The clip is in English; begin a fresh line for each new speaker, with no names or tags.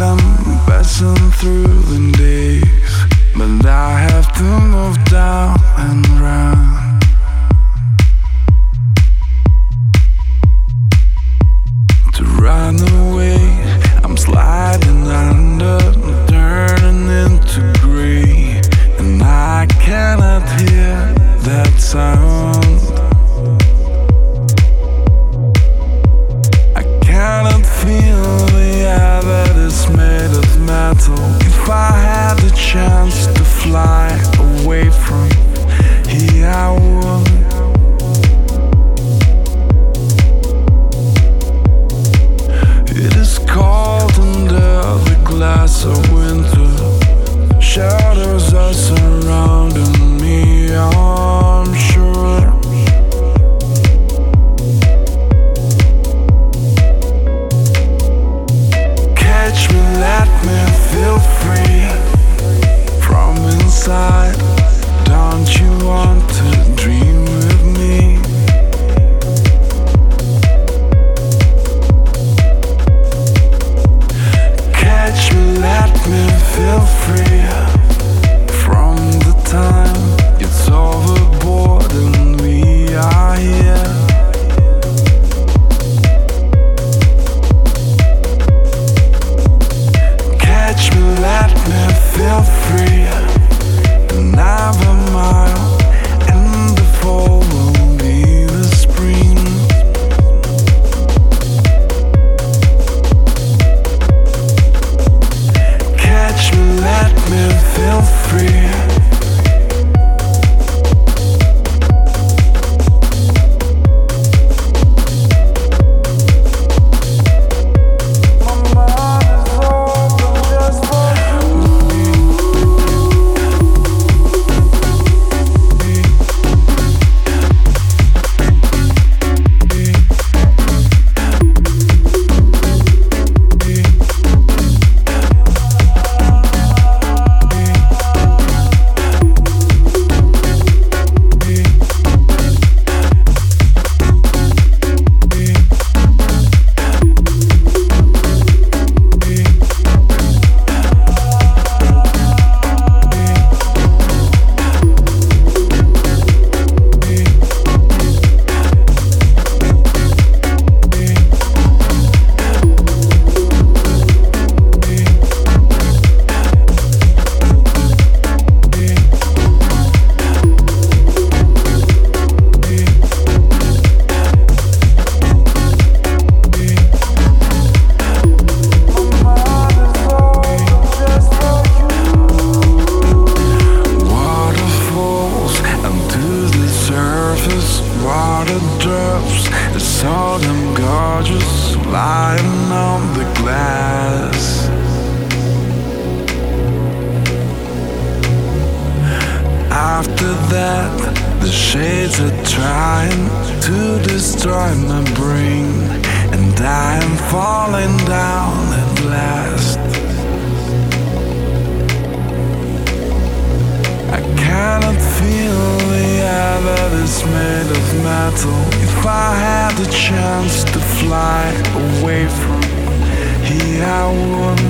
I'm passing through the days. But I have to move down and round chance gorgeous lying on the glass. After that, the shades are trying to destroy my brain, and I am falling down at last. I cannot feel that is made of metal. If I had the chance to fly away from here, I would.